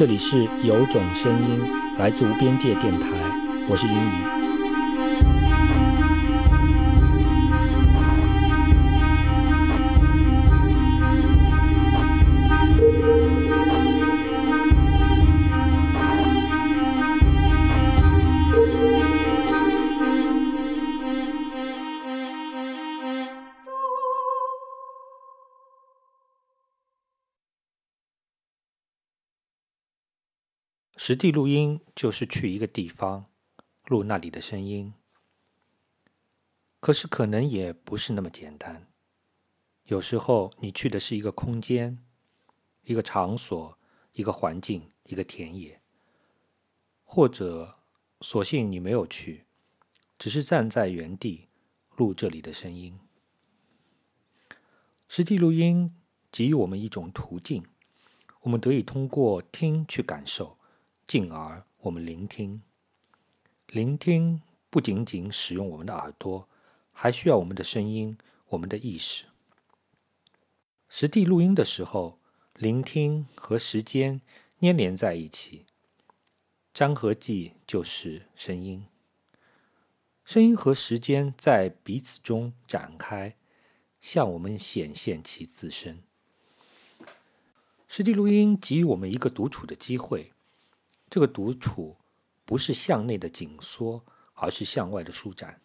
这里是有种声音来自无边界电台，我是英语。实地录音就是去一个地方录那里的声音，可是可能也不是那么简单。有时候你去的是一个空间、一个场所、一个环境、一个田野，或者索性你没有去，只是站在原地录这里的声音。实地录音给予我们一种途径，我们得以通过听去感受。进而我们聆听，聆听不仅仅使用我们的耳朵，还需要我们的声音、我们的意识。实地录音的时候，聆听和时间粘连在一起，粘合剂就是声音。声音和时间在彼此中展开，向我们显现其自身。实地录音给予我们一个独处的机会。这个独处不是向内的紧缩，而是向外的舒展；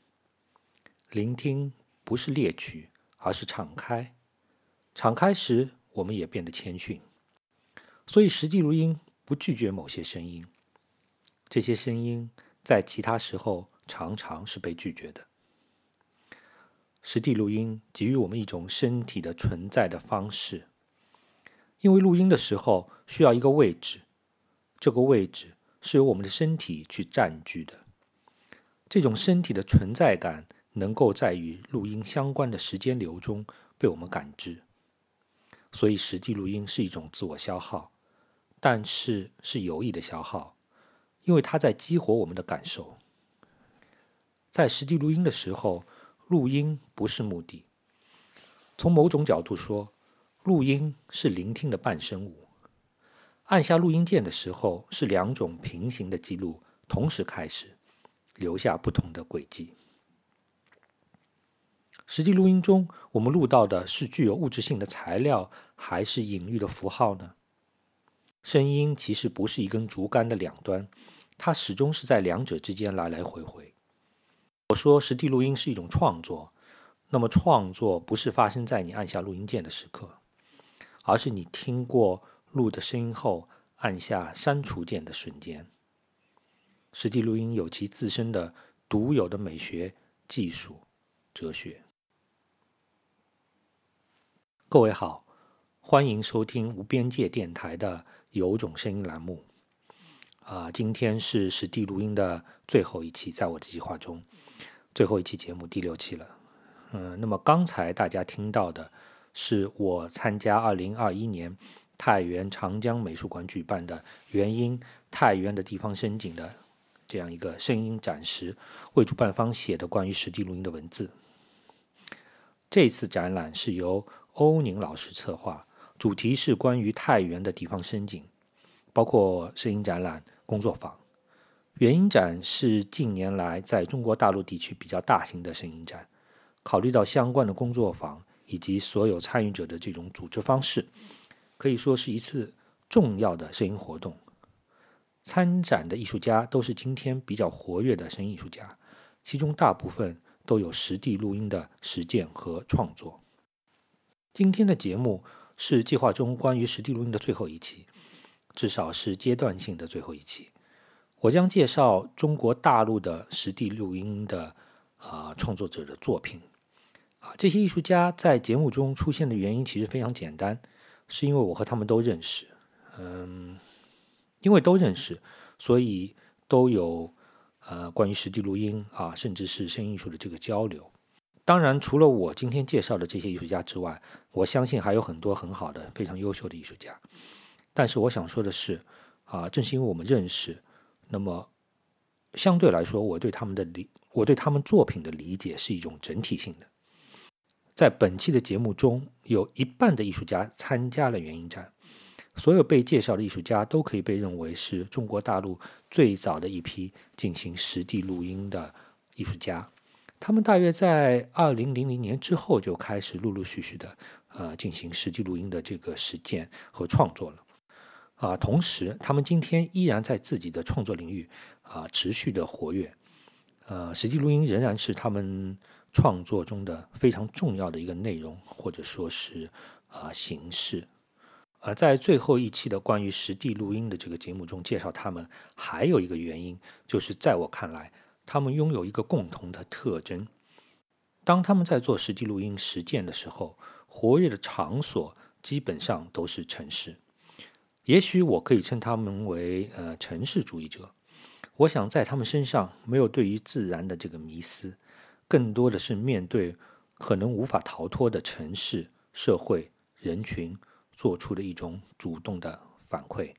聆听不是猎取，而是敞开。敞开时，我们也变得谦逊。所以，实际录音不拒绝某些声音，这些声音在其他时候常常是被拒绝的。实地录音给予我们一种身体的存在的方式，因为录音的时候需要一个位置。这个位置是由我们的身体去占据的。这种身体的存在感能够在与录音相关的时间流中被我们感知。所以，实际录音是一种自我消耗，但是是有益的消耗，因为它在激活我们的感受。在实际录音的时候，录音不是目的。从某种角度说，录音是聆听的伴生物。按下录音键的时候，是两种平行的记录同时开始，留下不同的轨迹。实际录音中，我们录到的是具有物质性的材料，还是隐喻的符号呢？声音其实不是一根竹竿的两端，它始终是在两者之间来来回回。我说实地录音是一种创作，那么创作不是发生在你按下录音键的时刻，而是你听过。录的声音后，按下删除键的瞬间。实地录音有其自身的独有的美学、技术、哲学。各位好，欢迎收听无边界电台的有种声音栏目。啊，今天是实地录音的最后一期，在我的计划中，最后一期节目第六期了。嗯，那么刚才大家听到的是我参加二零二一年。太原长江美术馆举办的原因太原的地方声景的这样一个声音展示，为主办方写的关于实地录音的文字。这次展览是由欧宁老师策划，主题是关于太原的地方声景，包括声音展览、工作坊。原音展是近年来在中国大陆地区比较大型的声音展，考虑到相关的工作坊以及所有参与者的这种组织方式。可以说是一次重要的声音活动。参展的艺术家都是今天比较活跃的声音艺术家，其中大部分都有实地录音的实践和创作。今天的节目是计划中关于实地录音的最后一期，至少是阶段性的最后一期。我将介绍中国大陆的实地录音的啊创作者的作品。啊，这些艺术家在节目中出现的原因其实非常简单。是因为我和他们都认识，嗯，因为都认识，所以都有呃关于实地录音啊，甚至是声音艺术的这个交流。当然，除了我今天介绍的这些艺术家之外，我相信还有很多很好的、非常优秀的艺术家。但是我想说的是，啊，正是因为我们认识，那么相对来说，我对他们的理，我对他们作品的理解是一种整体性的。在本期的节目中，有一半的艺术家参加了原音展，所有被介绍的艺术家都可以被认为是中国大陆最早的一批进行实地录音的艺术家。他们大约在二零零零年之后就开始陆陆续续的呃进行实地录音的这个实践和创作了。啊，同时他们今天依然在自己的创作领域啊持续的活跃。呃，实地录音仍然是他们创作中的非常重要的一个内容，或者说是啊形式。而在最后一期的关于实地录音的这个节目中介绍他们，还有一个原因，就是在我看来，他们拥有一个共同的特征：当他们在做实地录音实践的时候，活跃的场所基本上都是城市。也许我可以称他们为呃城市主义者。我想在他们身上没有对于自然的这个迷思，更多的是面对可能无法逃脱的城市、社会、人群。做出的一种主动的反馈。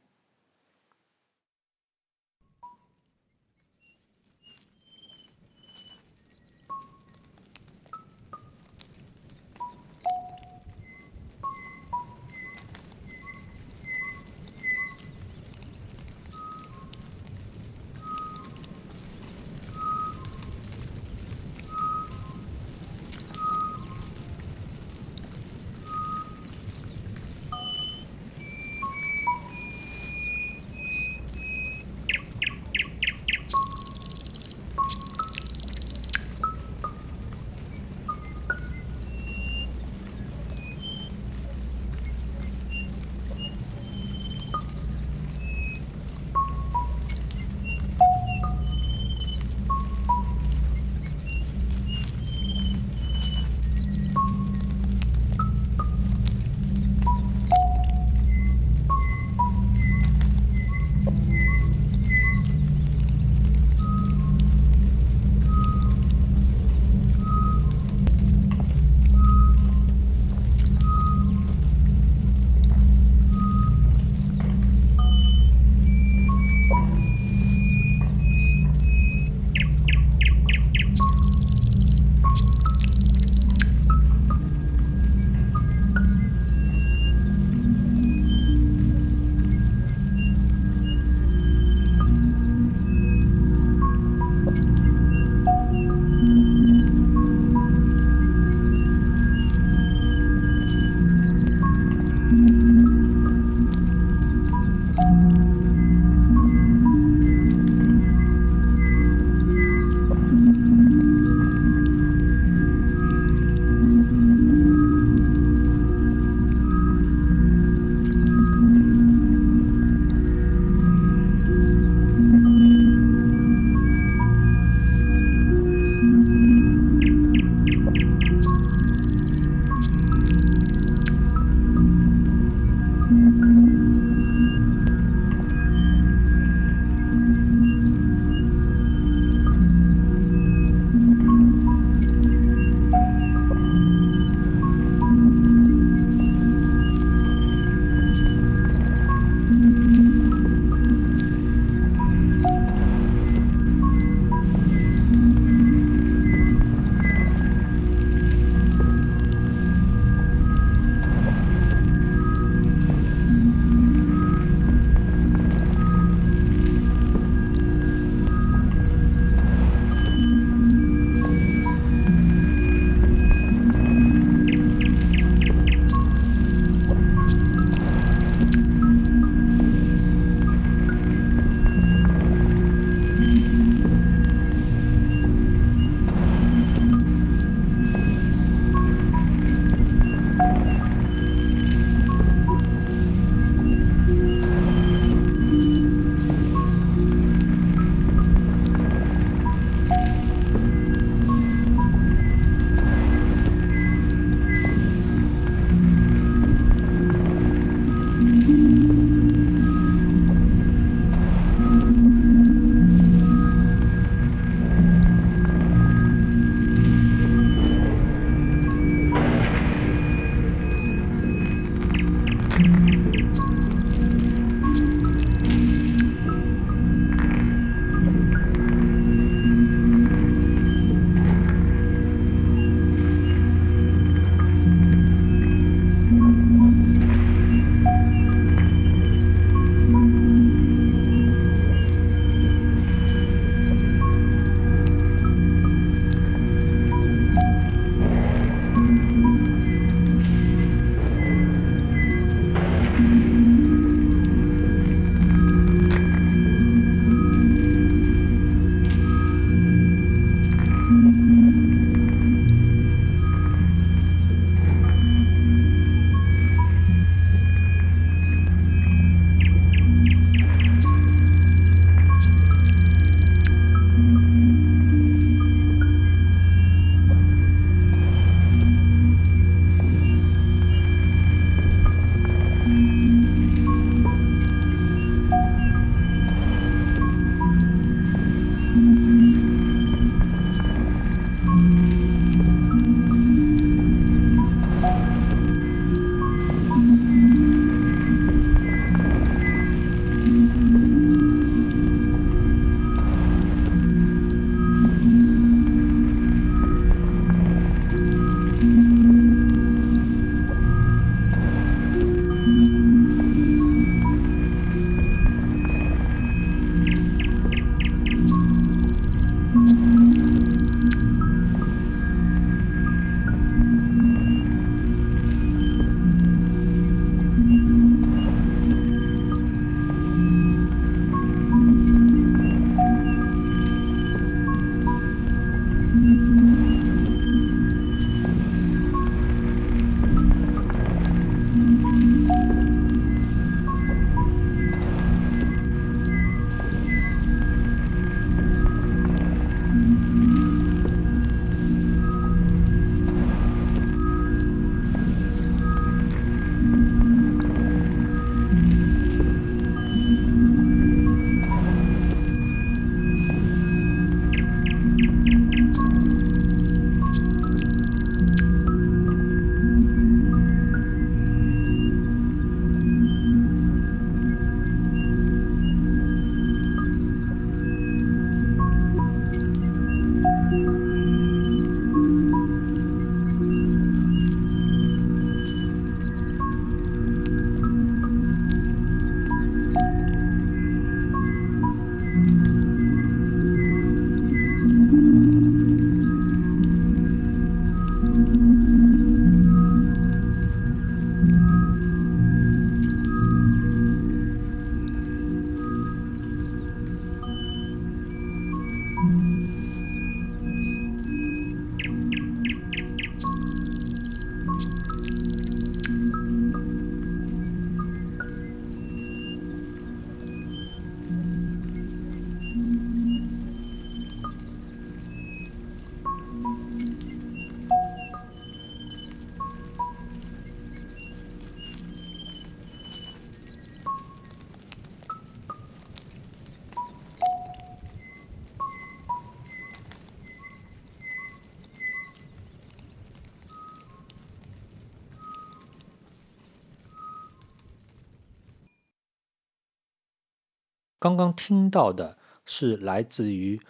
刚刚听到的是来自于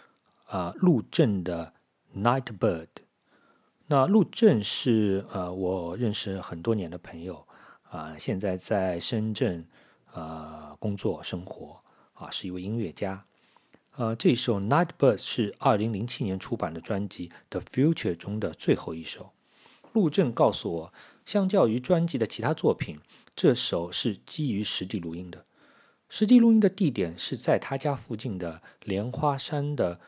啊陆正的《Night Bird》。那陆正是呃我认识很多年的朋友啊，现在在深圳呃工作生活啊，是一位音乐家。呃，这首《Night Bird》是二零零七年出版的专辑《The Future》中的最后一首。陆正告诉我，相较于专辑的其他作品，这首是基于实地录音的。实地录音的地点是在他家附近的莲花山的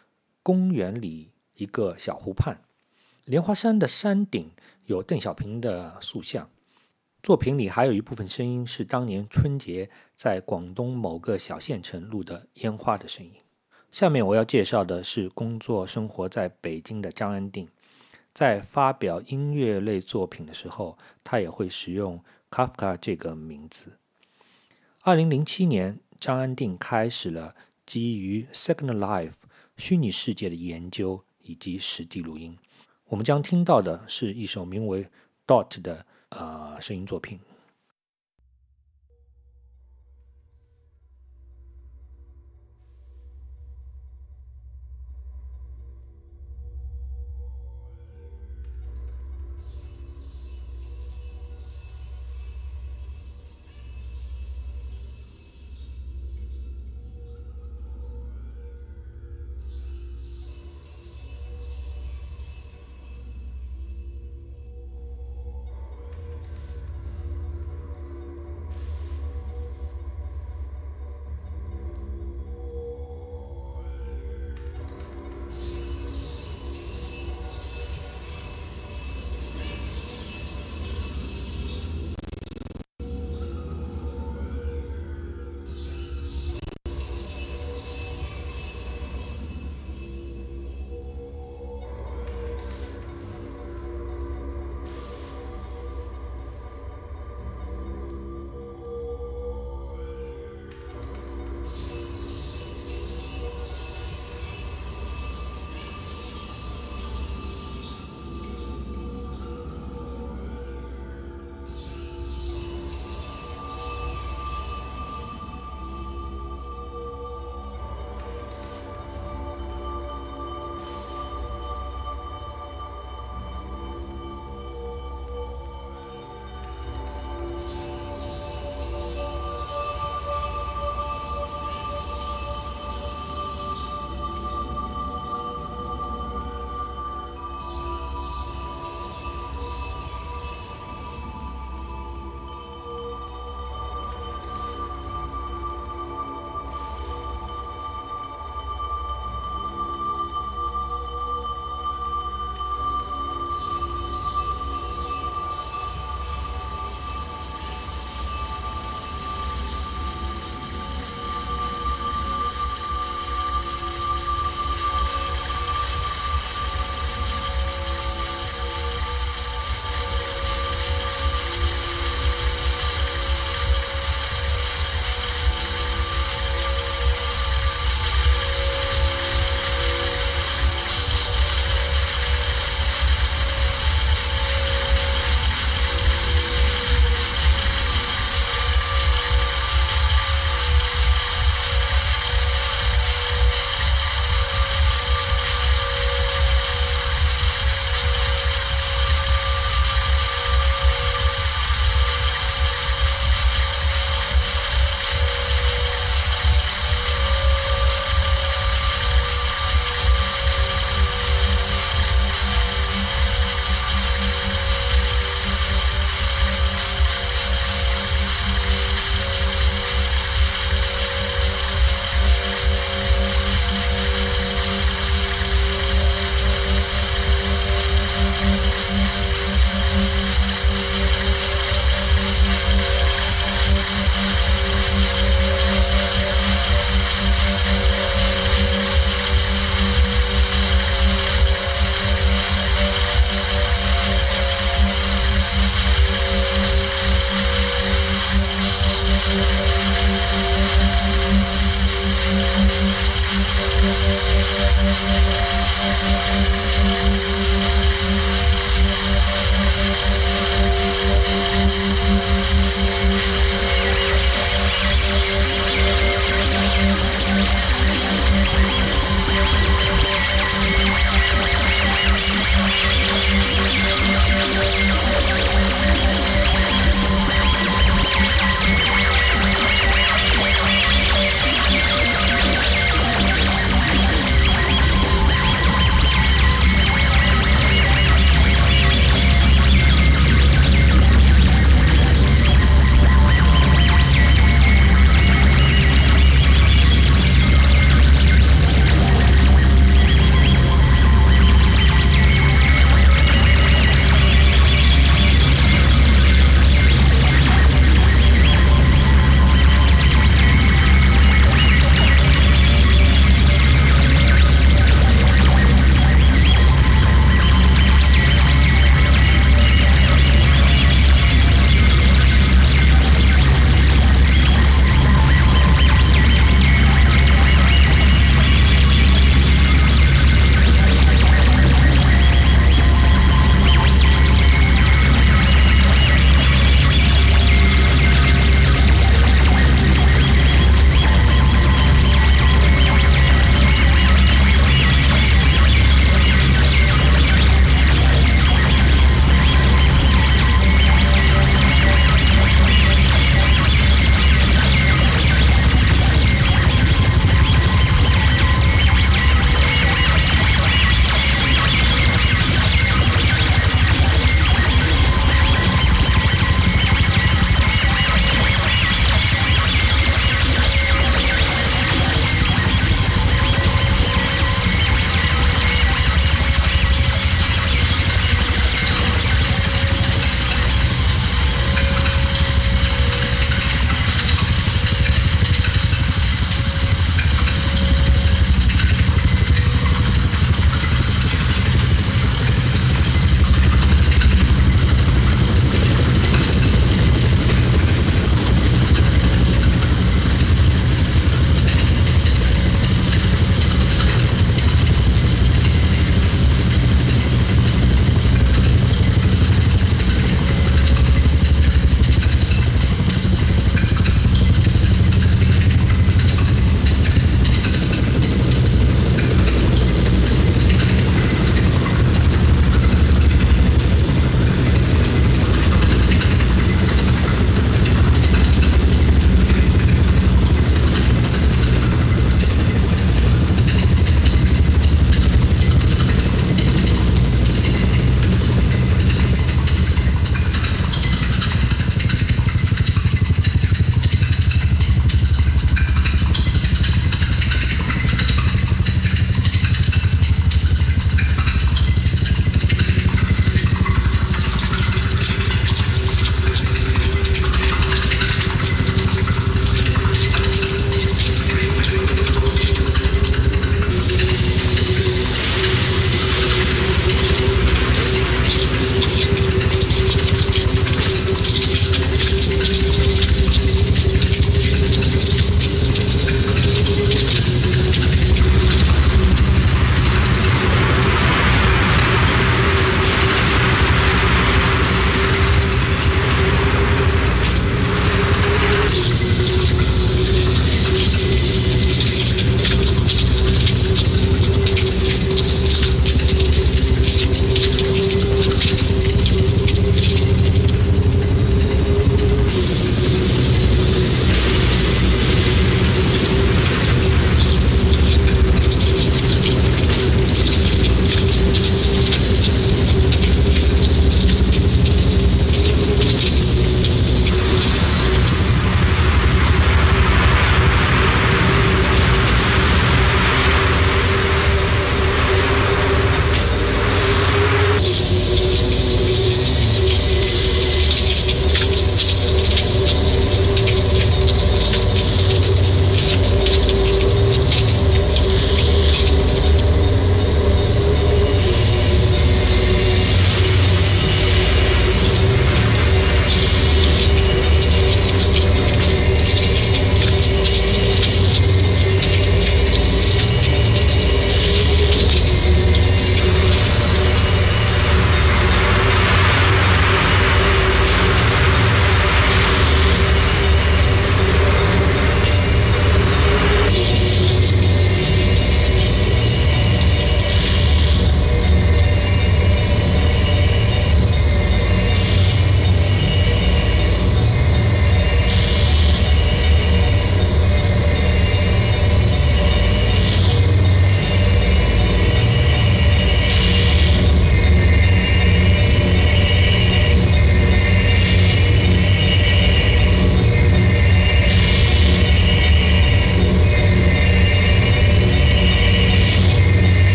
公园里一个小湖畔。莲花山的山顶有邓小平的塑像。作品里还有一部分声音是当年春节在广东某个小县城录的烟花的声音。下面我要介绍的是工作生活在北京的张安定。在发表音乐类作品的时候，他也会使用 Kafka 这个名字。二零零七年，张安定开始了基于 Second Life 虚拟世界的研究以及实地录音。我们将听到的是一首名为《Dot》的呃声音作品。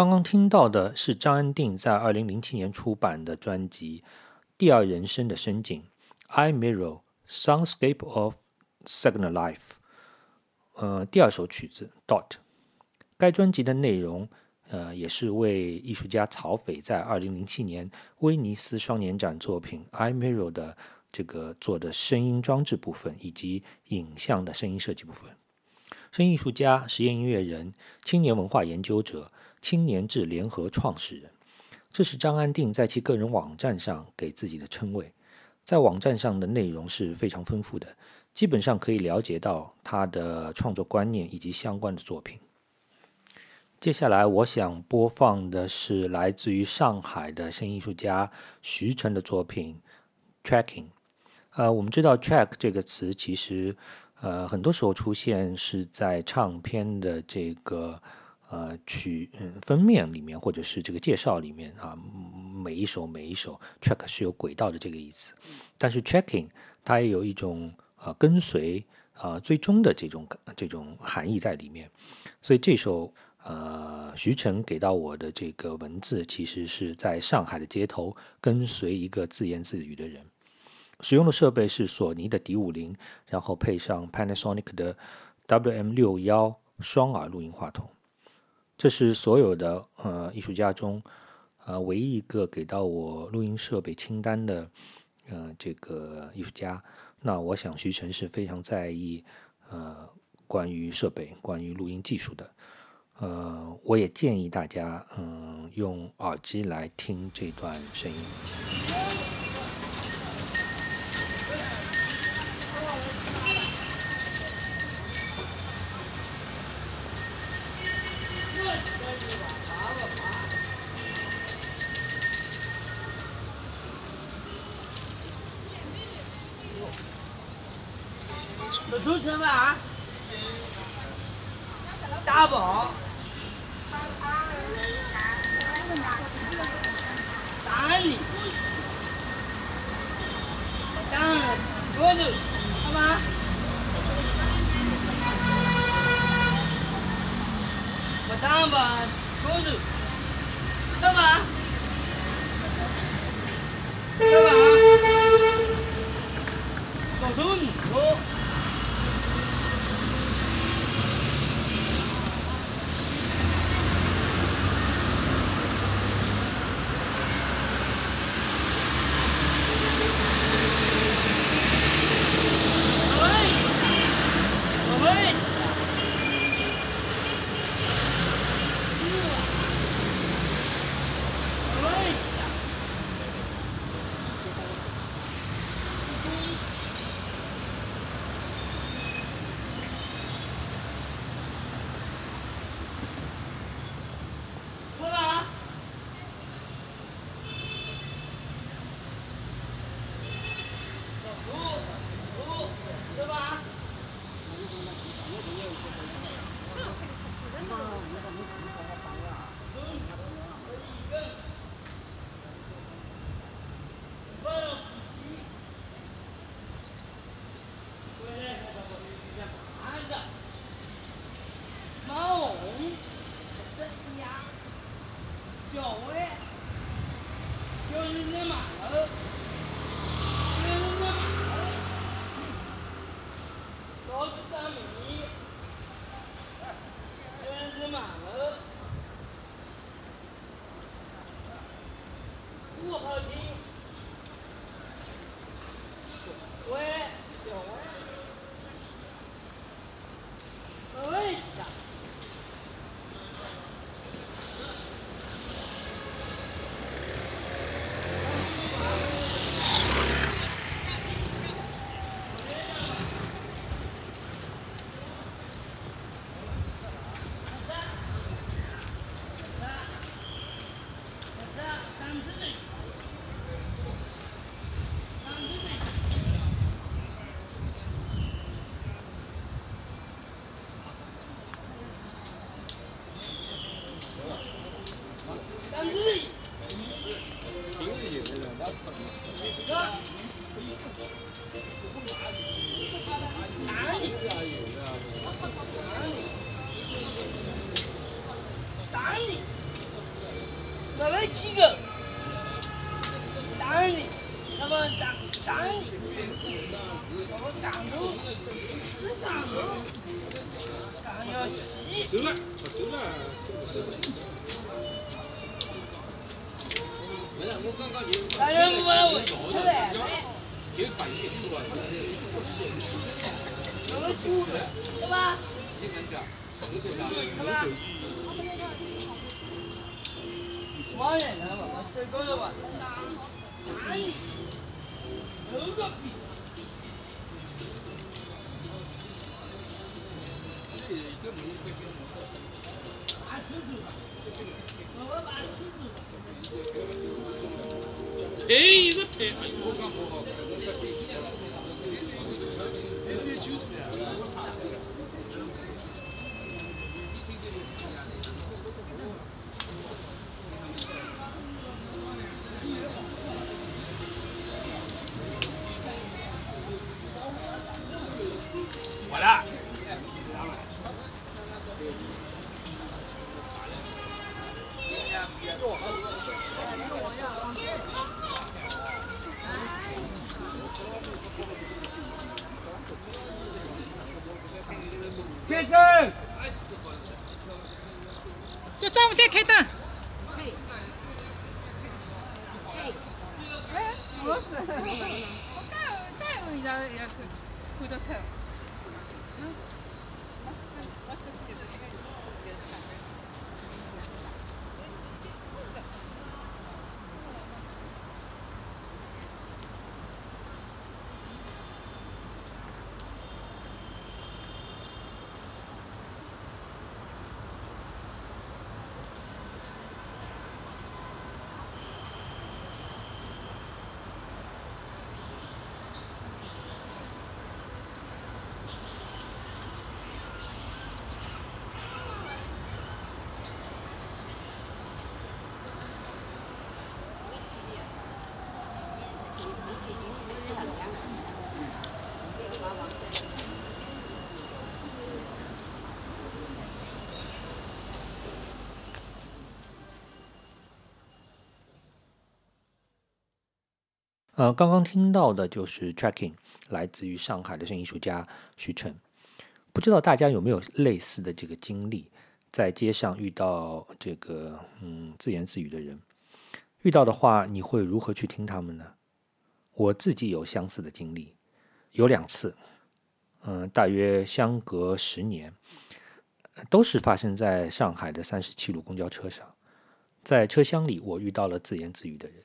刚刚听到的是张安定在二零零七年出版的专辑《第二人生的深景》（I Mirror Soundscape of Second Life）。呃，第二首曲子《Dot》。该专辑的内容，呃，也是为艺术家曹斐在二零零七年威尼斯双年展作品《I Mirror》的这个做的声音装置部分以及影像的声音设计部分。声音艺术家、实验音乐人、青年文化研究者、青年志联合创始人，这是张安定在其个人网站上给自己的称谓。在网站上的内容是非常丰富的，基本上可以了解到他的创作观念以及相关的作品。接下来，我想播放的是来自于上海的声音艺术家徐晨的作品《Tracking》。呃，我们知道 “track” 这个词，其实呃很多时候出现是在唱片的这个呃曲嗯封面里面，或者是这个介绍里面啊。每一首每一首 “track” 是有轨道的这个意思，但是 “tracking” 它也有一种呃跟随啊最终的这种这种含义在里面。所以这首。呃，徐晨给到我的这个文字，其实是在上海的街头跟随一个自言自语的人。使用的设备是索尼的 D 五零，然后配上 Panasonic 的 WM 六幺双耳录音话筒。这是所有的呃艺术家中，呃唯一一个给到我录音设备清单的呃这个艺术家。那我想徐晨是非常在意呃关于设备、关于录音技术的。呃，我也建议大家，嗯，用耳机来听这段声音。一哎，我是，我刚刚人家也看看到菜。嗯，我是我是觉得应该有点惨。呃，刚刚听到的就是 Tracking，来自于上海的声音艺术家徐晨。不知道大家有没有类似的这个经历，在街上遇到这个嗯自言自语的人，遇到的话，你会如何去听他们呢？我自己有相似的经历，有两次，嗯、大约相隔十年，都是发生在上海的三十七路公交车上。在车厢里，我遇到了自言自语的人。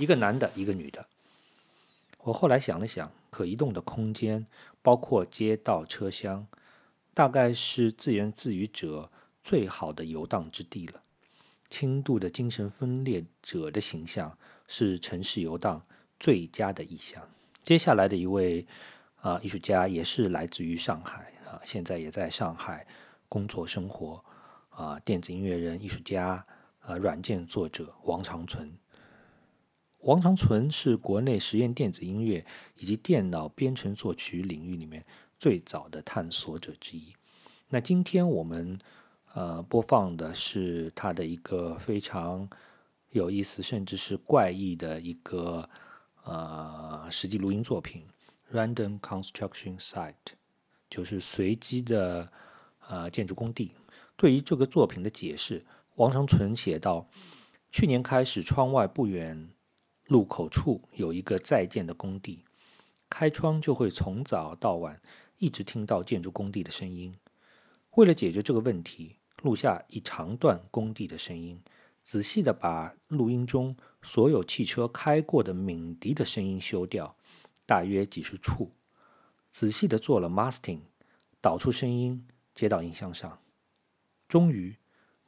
一个男的，一个女的。我后来想了想，可移动的空间包括街道、车厢，大概是自言自语者最好的游荡之地了。轻度的精神分裂者的形象是城市游荡最佳的意象。接下来的一位啊、艺术家也是来自于上海啊、现在也在上海工作生活啊、电子音乐人、艺术家啊、软件作者王长存。王长存是国内实验电子音乐以及电脑编程作曲领域里面最早的探索者之一。那今天我们呃播放的是他的一个非常有意思，甚至是怪异的一个呃实际录音作品《Random Construction Site》，就是随机的呃建筑工地。对于这个作品的解释，王长存写道：去年开始，窗外不远路口处有一个在建的工地，开窗就会从早到晚一直听到建筑工地的声音。为了解决这个问题，录下一长段工地的声音，仔细的把录音中所有汽车开过的鸣笛的声音修掉，大约几十处，仔细的做了 mastering，导出声音接到音箱上，终于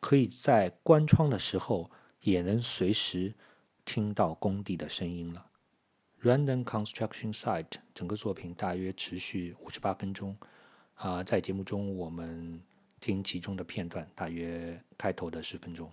可以在关窗的时候也能随时听到工地的声音了。Random Construction Site 整个作品大约持续五十八分钟，啊、在节目中我们听其中的片段，大约开头的十分钟。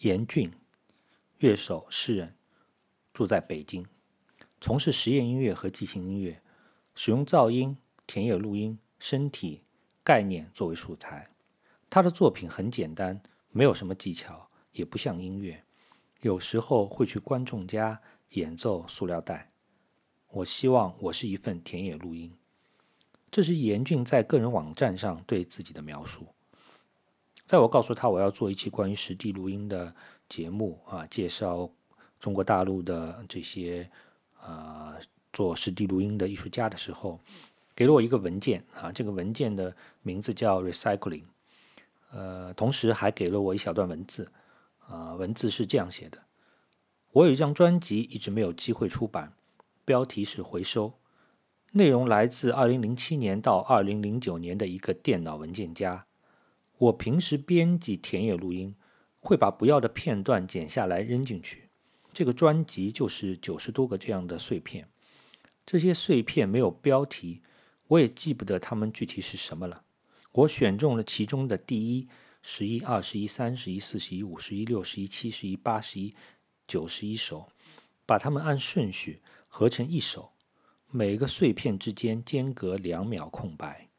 严俊，乐手、诗人，住在北京，从事实验音乐和即兴音乐，使用噪音、田野录音、身体、概念作为素材。他的作品很简单，没有什么技巧，也不像音乐。有时候会去观众家演奏塑料袋。我希望我是一份田野录音。这是严俊在个人网站上对自己的描述。在我告诉他我要做一期关于实地录音的节目啊，介绍中国大陆的这些啊做实地录音的艺术家的时候，给了我一个文件啊，这个文件的名字叫 Recycling，呃，同时还给了我一小段文字啊，文字是这样写的：我有一张专辑一直没有机会出版，标题是回收，内容来自2007年到2009年的一个电脑文件夹。我平时编辑田野录音，会把不要的片段剪下来扔进去。这个专辑就是九十多个这样的碎片。这些碎片没有标题，我也记不得它们具体是什么了。我选中了其中的第一、十一、二十一、三十一、四十一、五十一、六十一、七十一、八十一、九十一首，把它们按顺序合成一首，每个碎片之间间隔两秒空白。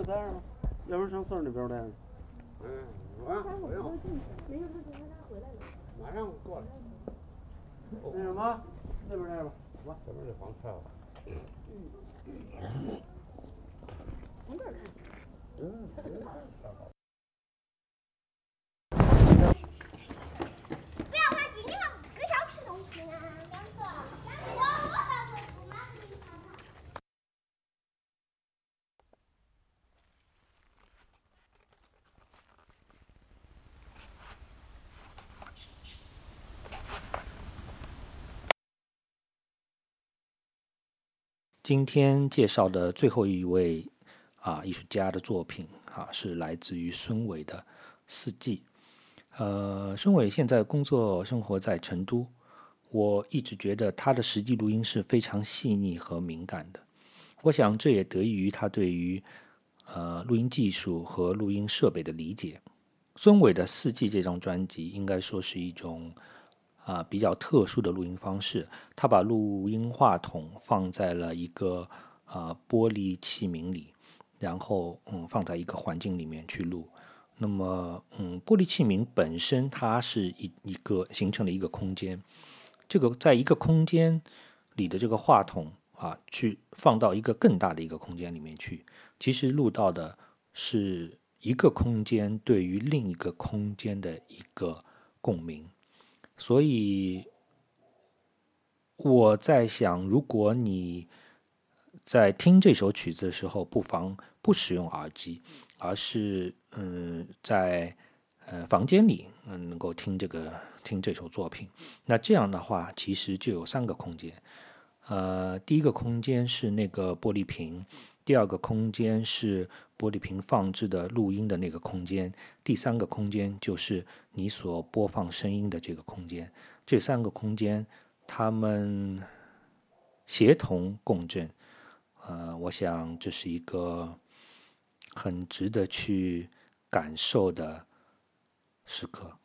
要不然上四儿那边待着。嗯，我我要马上过来。那什么，那边待着吧。这边这房拆了。不要忘记，你们不要吃东西啊，两个，我我到时候不买给你看看。今天介绍的最后一位啊艺术家的作品啊，是来自于孙伟的《四季》。呃，孙伟现在工作生活在成都，我一直觉得他的实地录音是非常细腻和敏感的。我想这也得益于他对于呃录音技术和录音设备的理解。孙伟的《四季》这张专辑应该说是一种啊、比较特殊的录音方式，他把录音话筒放在了一个啊、玻璃器皿里，然后嗯放在一个环境里面去录。那么嗯，玻璃器皿本身它是一一个形成了一个空间，这个在一个空间里的这个话筒啊，去放到一个更大的一个空间里面去，其实录到的是一个空间对于另一个空间的一个共鸣。所以我在想，如果你在听这首曲子的时候，不妨不使用耳机，而是嗯在呃房间里嗯能够听这个听这首作品。那这样的话，其实就有三个空间。呃，第一个空间是那个玻璃瓶，第二个空间是玻璃瓶放置的录音的那个空间，第三个空间就是你所播放声音的这个空间。这三个空间，它们协同共振。呃，我想这是一个很值得去感受的时刻。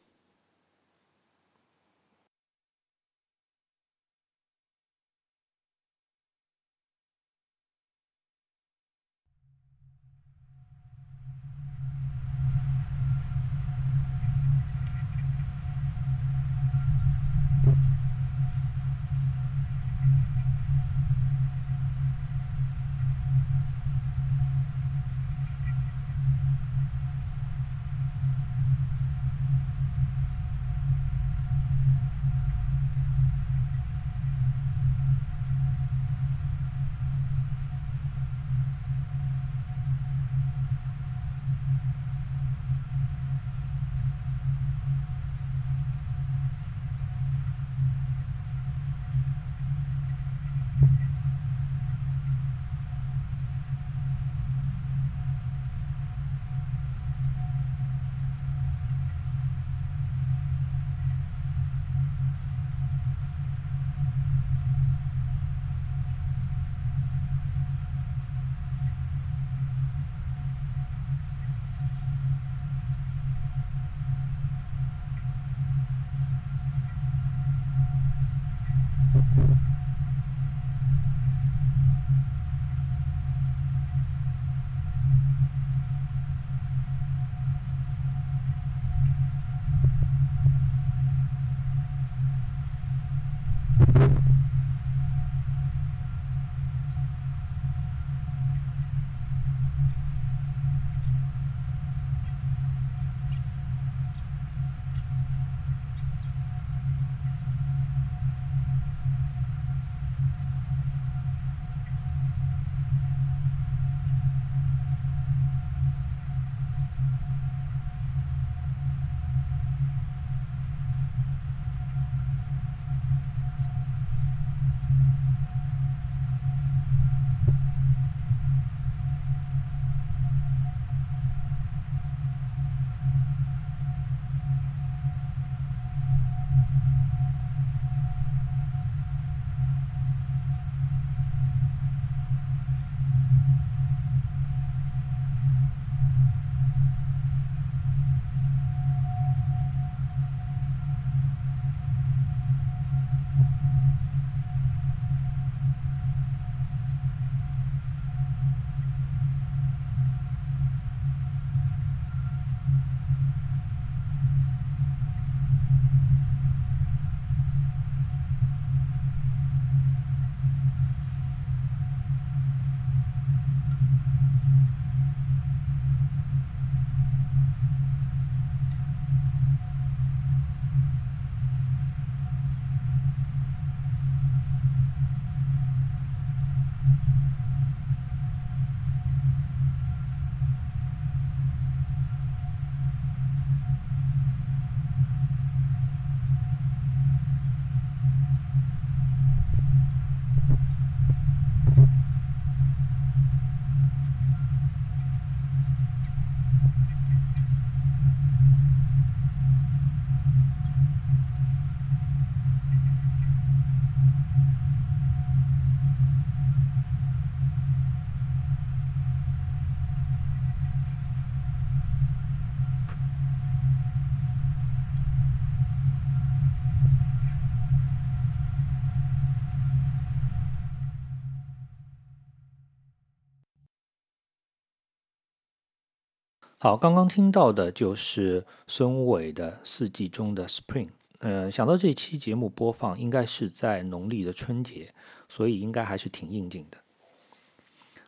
好，刚刚听到的就是孙伟的《四季中的 Spring》。呃，想到这期节目播放应该是在农历的春节，所以应该还是挺应景的。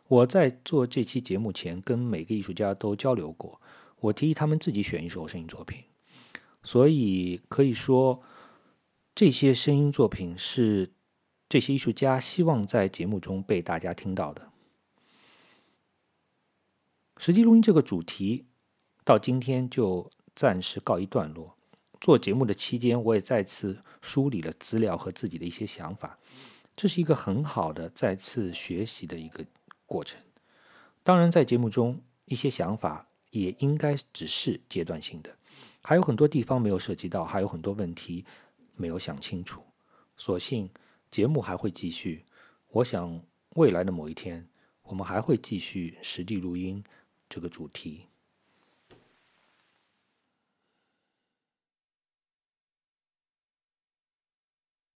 我在做这期节目前，跟每个艺术家都交流过，我提议他们自己选一首声音作品，所以可以说，这些声音作品是这些艺术家希望在节目中被大家听到的。实际录音这个主题到今天就暂时告一段落。做节目的期间，我也再次梳理了资料和自己的一些想法，这是一个很好的再次学习的一个过程。当然，在节目中一些想法也应该只是阶段性的，还有很多地方没有涉及到，还有很多问题没有想清楚。所幸节目还会继续，我想未来的某一天，我们还会继续实地录音。这个主题。